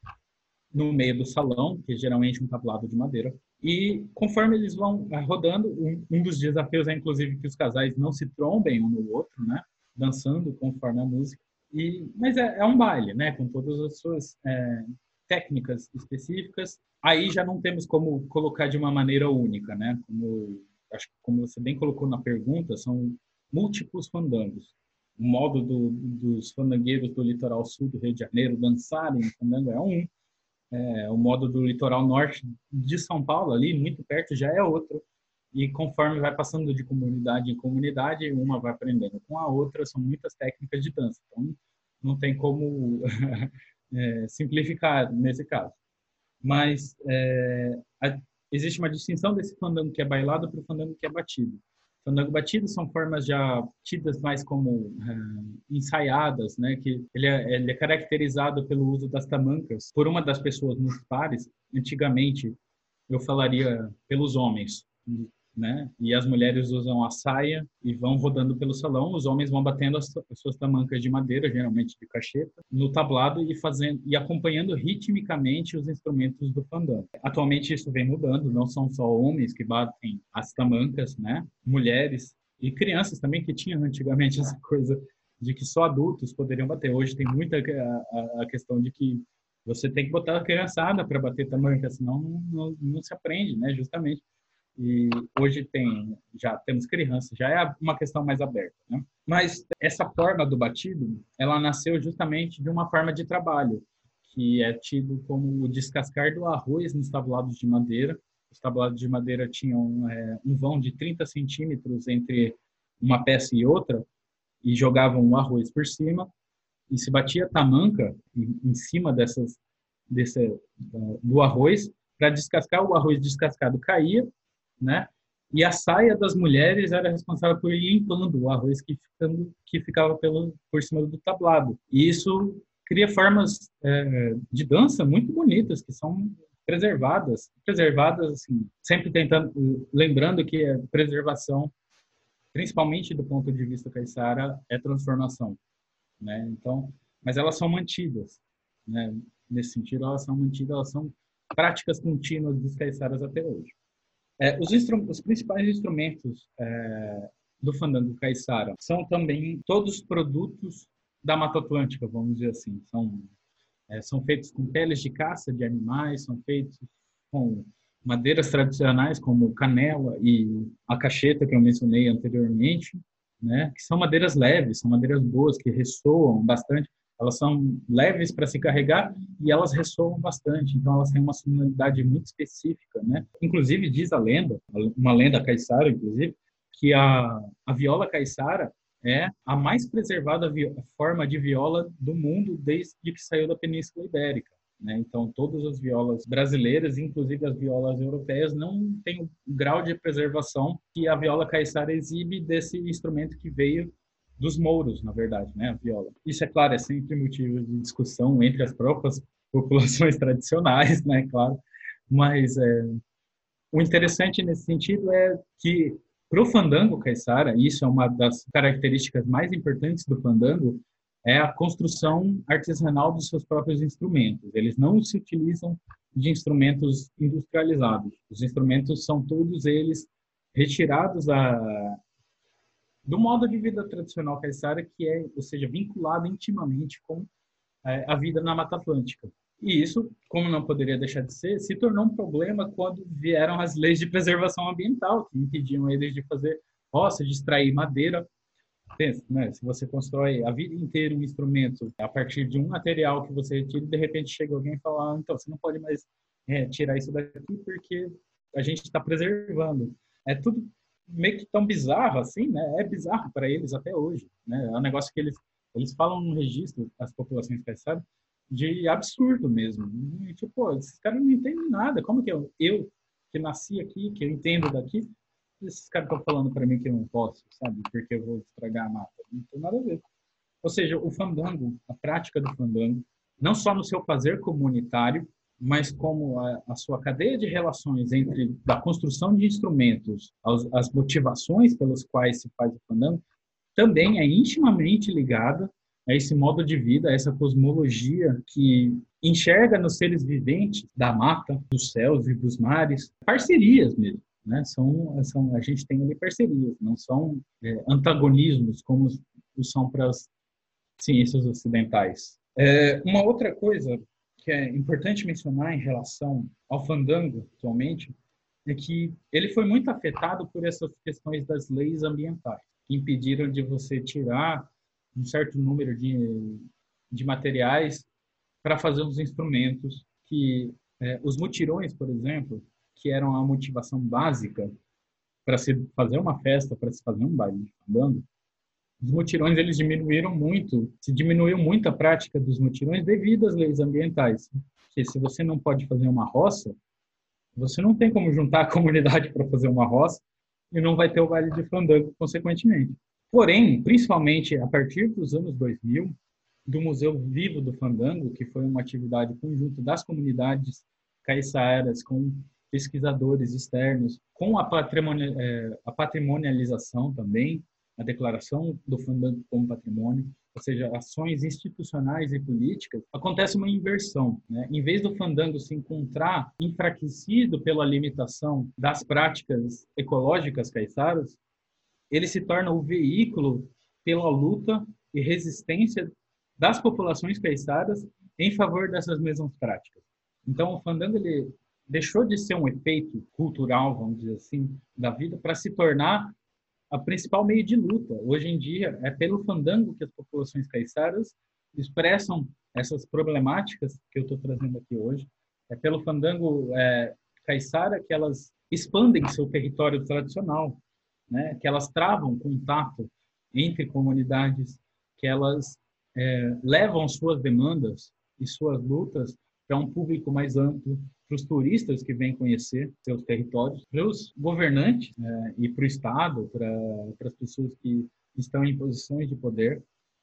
no meio do salão, que é geralmente um tablado de madeira. E conforme eles vão é, rodando, um, dos desafios é inclusive que os casais não se trombem um no outro, né? Dançando conforme a música. E, mas é, é um baile, né? Com todas as suas é, técnicas específicas. Aí já não temos como colocar de uma maneira única, né? Como acho que como você bem colocou na pergunta, são múltiplos fandangos o modo do, dos fandangueiros do litoral sul do Rio de Janeiro dançarem fandango é um, é, o modo do litoral norte de São Paulo, ali muito perto, já é outro. E conforme vai passando de comunidade em comunidade, uma vai aprendendo com a outra, são muitas técnicas de dança. Então, não tem como *laughs* é, simplificar nesse caso. Mas é, a, existe uma distinção desse fandango que é bailado para o fandango que é batido. Fandango batido são formas já tidas mais como uh, ensaiadas, né? Que ele é, ele é, caracterizado pelo uso das tamancas por uma das pessoas nos pares. Antigamente, eu falaria pelos homens, né? E as mulheres usam a saia e vão rodando pelo salão, os homens vão batendo as, as suas tamancas de madeira, geralmente de cacheta, no tablado e fazendo e acompanhando ritmicamente os instrumentos do fandango. Atualmente isso vem mudando, não são só homens que batem as tamancas, né? Mulheres e crianças também que tinham antigamente essa coisa de que só adultos poderiam bater. Hoje tem muita a, a questão de que você tem que botar a criançada para bater tamanca, senão não, não, não se aprende, né? Justamente e hoje tem já temos crianças, já é uma questão mais aberta, né? Mas essa forma do batido, ela nasceu justamente de uma forma de trabalho, que é tido como o descascar do arroz nos tabulados de madeira. Os tabulados de madeira tinham é, um vão de 30 centímetros entre uma peça e outra e jogavam o arroz por cima e se batia tamanca em, em cima dessas desse, do arroz para descascar o arroz descascado caía né? E a saia das mulheres era responsável por ir limpando o arroz que, ficando, que ficava pelo, por cima do tablado. E isso cria formas é, de dança muito bonitas, que são preservadas. Preservadas, assim, sempre tentando, lembrando que a preservação, principalmente do ponto de vista caiçara, é transformação. Né? Então, mas elas são mantidas. Né? Nesse sentido, elas são mantidas, elas são práticas contínuas dos caiçaras até hoje. É, os, os, principais instrumentos é, do fandango caiçara são também todos produtos da Mata Atlântica, vamos dizer assim. São, é, são feitos com peles de caça de animais, são feitos com madeiras tradicionais como canela e a cacheta que eu mencionei anteriormente, né? Que são madeiras leves, são madeiras boas que ressoam bastante elas são leves para se carregar e elas ressoam bastante, então elas têm uma sonoridade muito específica, né? Inclusive diz a lenda, uma lenda caiçara, inclusive, que a, a viola caiçara é a mais preservada forma de viola do mundo desde que saiu da Península Ibérica. Né? Então, todas as violas brasileiras, inclusive as violas europeias, não têm o grau de preservação que a viola caiçara exibe desse instrumento que veio dos mouros, na verdade, né, a viola. Isso, é claro, é sempre motivo de discussão entre as próprias *laughs* populações tradicionais, né, claro, mas é, o interessante nesse sentido é que para o fandango caiçara, isso é uma das características mais importantes do fandango, é a construção artesanal dos seus próprios instrumentos. Eles não se utilizam de instrumentos industrializados. Os instrumentos são todos eles retirados a, do modo de vida tradicional caiçara, que é, ou seja, vinculado intimamente com é, a vida na Mata Atlântica. E isso, como não poderia deixar de ser, se tornou um problema quando vieram as leis de preservação ambiental, que impediam eles de fazer roça, de extrair madeira. Pensa, né? Se você constrói a vida inteira um instrumento a partir de um material que você retira, de repente chega alguém e fala, ah, então, você não pode mais é, tirar isso daqui porque a gente está preservando. É tudo meio que tão bizarro assim, né? É bizarro para eles até hoje, né? É um negócio que eles eles falam no registro as populações caiçaras de absurdo mesmo. E, tipo, pô, esses caras não entendem nada. Como que eu, eu que nasci aqui, que eu entendo daqui, esses caras estão falando para mim que eu não posso, sabe? Porque eu vou estragar a mata. Não tem nada a ver. Ou seja, o fandango, a prática do fandango, não só no seu fazer comunitário, mas como a, a, sua cadeia de relações entre da construção de instrumentos, as, as motivações pelas quais se faz o fandango, também é intimamente ligada a esse modo de vida, a essa cosmologia que enxerga nos seres viventes da mata, dos céus e dos mares, parcerias mesmo. Né? São, são, a gente tem ali parcerias, não são é, antagonismos como são para as ciências ocidentais. É, uma outra coisa que é importante mencionar em relação ao fandango atualmente é que ele foi muito afetado por essas questões das leis ambientais, que impediram de você tirar um certo número de, de materiais para fazer os instrumentos que é, os mutirões, por exemplo, que eram a motivação básica para se fazer uma festa, para se fazer um baile de fandango, os mutirões eles diminuíram muito, se diminuiu muito a prática dos mutirões devido às leis ambientais. Que se você não pode fazer uma roça, você não tem como juntar a *laughs* comunidade para fazer uma roça e não vai ter o baile de fandango consequentemente. Porém, principalmente a partir dos anos 2000, do Museu Vivo do Fandango, que foi uma atividade conjunta das comunidades caiçaras com pesquisadores externos, com a, a patrimonialização também, a declaração do fandango como patrimônio, ou seja, ações institucionais e políticas, acontece uma inversão. Né? Em vez do fandango se encontrar enfraquecido pela limitação das práticas ecológicas caiçaras, ele se torna o veículo pela luta e resistência das populações caiçaras em favor dessas mesmas práticas. Então, o fandango ele deixou de ser um efeito cultural, vamos dizer assim, da vida, para se tornar a principal meio de luta. Hoje em dia, é pelo fandango que as populações caiçaras expressam essas problemáticas que eu estou trazendo aqui hoje. É pelo fandango é, caiçara que elas expandem seu território tradicional, né? que elas travam contato entre comunidades, que elas é, levam suas demandas e suas lutas para um público mais amplo, para os turistas que vêm conhecer seus territórios, para os governantes é, e para o Estado, para, as pessoas que estão em posições de poder.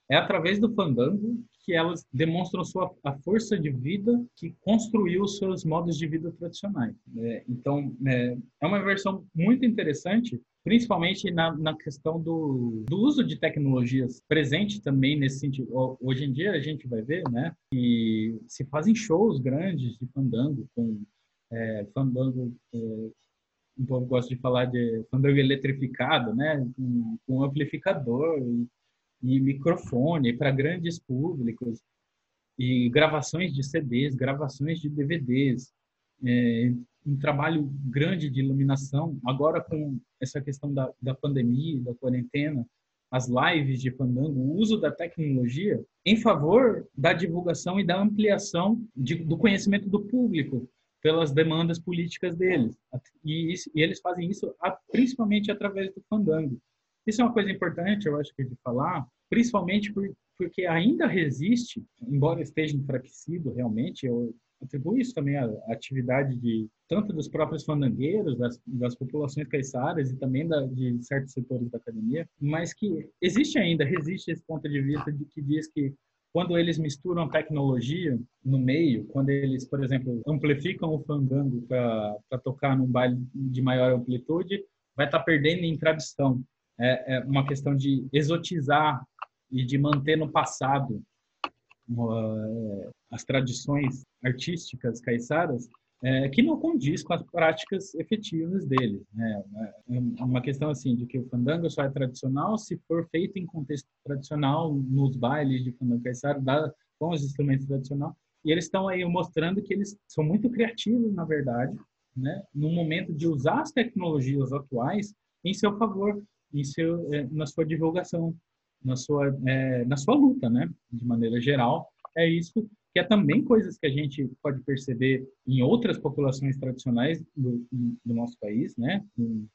É através do fandango que elas demonstram sua, a força de vida que construiu os seus modos de vida tradicionais. É, então, é, é uma versão muito interessante principalmente na, na questão do, do, uso de tecnologias presente também nesse sentido. Hoje em dia a gente vai ver, né, que se fazem shows grandes de fandango com é, fandango, é, gosta de falar de fandango eletrificado, né, com, com amplificador e, e microfone para grandes públicos e gravações de CDs, gravações de DVDs. É, um trabalho grande de iluminação. Agora, com essa questão da, da pandemia, da quarentena, as lives de Fandango, o uso da tecnologia em favor da divulgação e da ampliação de, do conhecimento do público pelas demandas políticas deles. E, e, eles fazem isso principalmente através do Fandango. Isso é uma coisa importante, eu acho que de falar, principalmente por, porque ainda resiste, embora esteja enfraquecido realmente, eu atribuo isso também à atividade de tanto dos próprios fandangueiros, das, das populações caiçaras e também da, de certos setores da academia, mas que existe ainda, resiste esse ponto de vista de que diz que quando eles misturam tecnologia no meio, quando eles, por exemplo, amplificam o fandango para tocar num baile de maior amplitude, vai estar tá perdendo em tradição. É, é uma questão de exotizar e de manter no passado as tradições artísticas caiçaras é, que não condiz com as práticas efetivas deles. Né? É uma questão assim de que o fandango só é tradicional se for feito em contexto tradicional, nos bailes de fandango caiçara, com os instrumentos tradicionais. E eles estão aí mostrando que eles são muito criativos, na verdade, né? no momento de usar as tecnologias atuais em seu favor, em seu, é, na sua divulgação, na sua, é, na sua luta, né? de maneira geral. É isso que é também coisas que a gente pode perceber em outras populações tradicionais do, do nosso país, né? Em,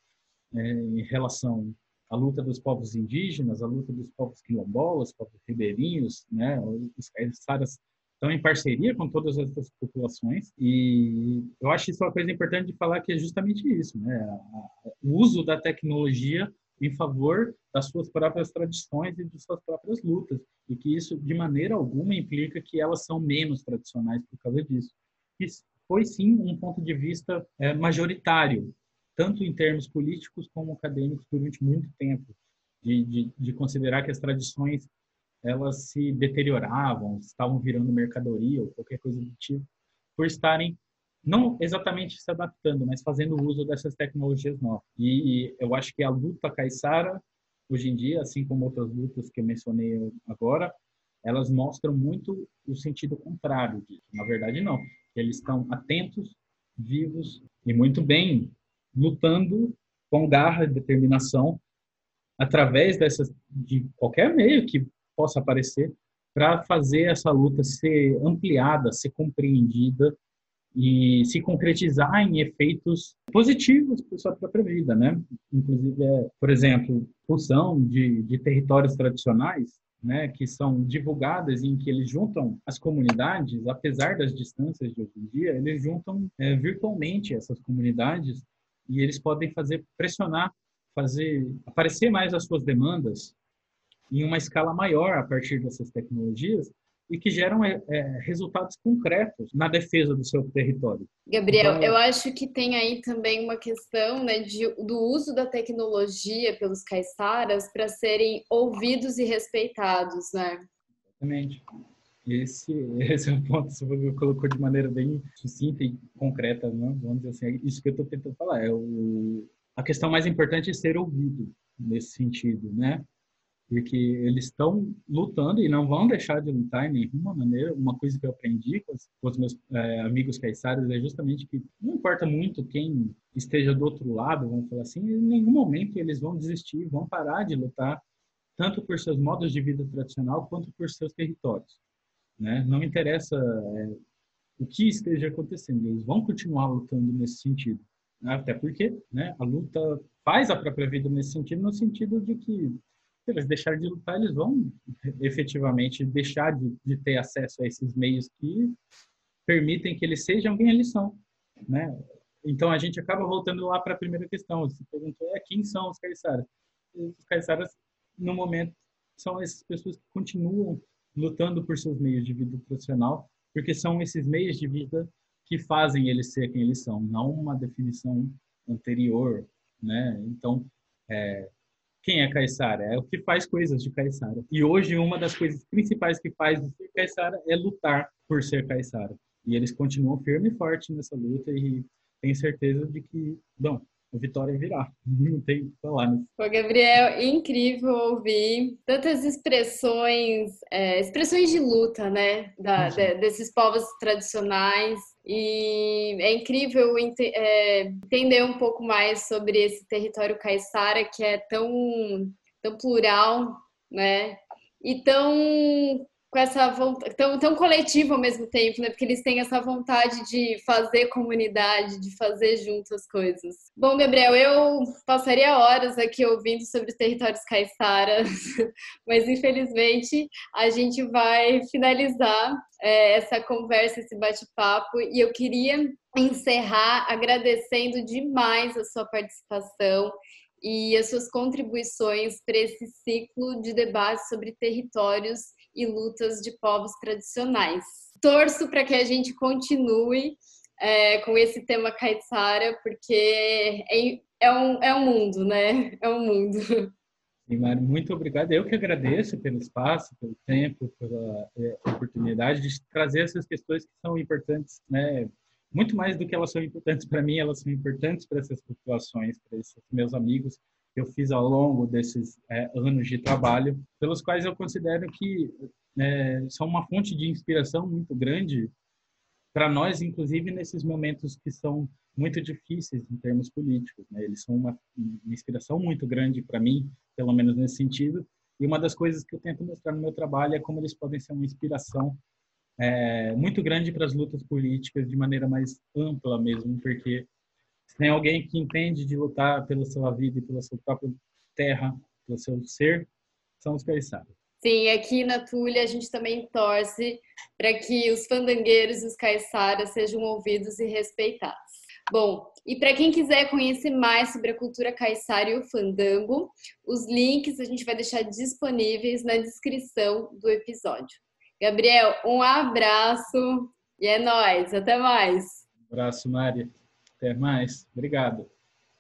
é, em, relação à luta dos povos indígenas, à luta dos povos quilombolas, povos ribeirinhos, né? Os caiçaras estão em parceria com todas essas populações e eu acho isso uma coisa importante de falar que é justamente isso, né? O uso da tecnologia em favor das suas próprias tradições e de suas próprias lutas, e que isso, de maneira alguma, implica que elas são menos tradicionais por causa disso. Isso foi, sim, um ponto de vista é, majoritário, tanto em termos políticos como acadêmicos, durante muito tempo, de, de, de considerar que as tradições elas se deterioravam, estavam virando mercadoria ou qualquer coisa do tipo, por estarem não exatamente se adaptando, mas fazendo uso dessas tecnologias novas. E, eu acho que a luta caiçara, hoje em dia, assim como outras lutas que eu mencionei agora, elas mostram muito o sentido contrário disso. Na verdade, não. Eles estão atentos, vivos e muito bem, lutando com garra e determinação através dessas de qualquer meio que possa aparecer para fazer essa luta ser ampliada, ser compreendida e se concretizar em efeitos positivos para sua própria vida, né? Inclusive, é, por exemplo, função de, de territórios tradicionais, né, que são divulgadas em que eles juntam as comunidades, apesar das distâncias de hoje em dia, eles juntam é, virtualmente essas comunidades e eles podem fazer pressionar, fazer aparecer mais as suas demandas em uma escala maior a partir dessas tecnologias e que geram é, é, resultados concretos na defesa do seu território. Gabriel, então, eu acho que tem aí também uma questão né, de, do uso da tecnologia pelos caiçaras para serem ouvidos e respeitados, né? Exatamente. Esse, esse é um ponto que você colocou de maneira bem sucinta e concreta, né? vamos dizer assim, é isso que eu estou tentando falar. É o, a questão mais importante é ser ouvido nesse sentido, né? Porque eles estão lutando e não vão deixar de lutar em nenhuma maneira. Uma coisa que eu aprendi com os meus é, amigos caiçaras é justamente que não importa muito quem esteja do outro lado, vamos falar assim, em nenhum momento eles vão desistir, vão parar de lutar, tanto por seus modos de vida tradicional quanto por seus territórios. Né? Não interessa é, o que esteja acontecendo, eles vão continuar lutando nesse sentido. Até porque né, a luta faz a própria vida nesse sentido, no sentido de que se eles deixarem de lutar, eles vão efetivamente deixar de, de ter acesso a esses meios que permitem que eles sejam quem eles são, né? Então a gente acaba voltando lá para a primeira questão. Você perguntou, é, quem são os caiçaras? Os caiçaras, no momento, são essas pessoas que continuam lutando por seus meios de vida profissional, porque são esses meios de vida que fazem eles ser quem eles são, não uma definição anterior, né? Então, é, quem é Caissara? É o que faz coisas de Caissara. E hoje uma das coisas principais que faz de ser Caissara é lutar por ser Caissara. E eles continuam firme e forte nessa luta e tenho certeza de que, bom, a vitória virá. *laughs* Não tem o que falar nisso. Pô, Gabriel, incrível ouvir tantas expressões, é, expressões de luta, né, da, de, desses povos tradicionais e é incrível é, entender um pouco mais sobre esse território caiçara que é tão, tão plural, né? E tão com essa vontade, tão, tão coletivo ao mesmo tempo, né? Porque eles têm essa vontade de fazer comunidade, de fazer junto as coisas. Bom, Gabriel, eu passaria horas aqui ouvindo sobre os territórios caiçaras, *laughs* mas infelizmente a gente vai finalizar é, essa conversa, esse bate-papo, e eu queria encerrar agradecendo demais a sua participação e as suas contribuições para esse ciclo de debate sobre territórios e lutas de povos tradicionais. Torço para que a gente continue é, com esse tema Kaitsara, porque é, é, um, é um mundo, né? É um mundo. Sim, Mari, muito obrigado. Eu que agradeço pelo espaço, pelo tempo, pela é, oportunidade de trazer essas questões que são importantes, né? Muito mais do que elas são importantes para mim, elas são importantes para essas populações, para esses meus amigos eu fiz ao longo desses é, anos de trabalho, pelos quais eu considero que é, são uma fonte de inspiração muito grande para nós, inclusive nesses momentos que são muito difíceis em termos políticos. Né? Eles são uma, uma inspiração muito grande para mim, pelo menos nesse sentido. E uma das coisas que eu tento mostrar no meu trabalho é como eles podem ser uma inspiração é, muito grande para as lutas políticas de maneira mais ampla mesmo, porque tem alguém que entende de lutar pela sua vida e pela sua própria terra, pelo seu ser, são os caiçaras. Sim, aqui na Tulha a gente também torce para que os fandangueiros e os caiçaras sejam ouvidos e respeitados. Bom, e para quem quiser conhecer mais sobre a cultura caiçara e o fandango, os links a gente vai deixar disponíveis na descrição do episódio. Gabriel, um abraço e é nóis, até mais. Um abraço, Mária. Até mais. Obrigado.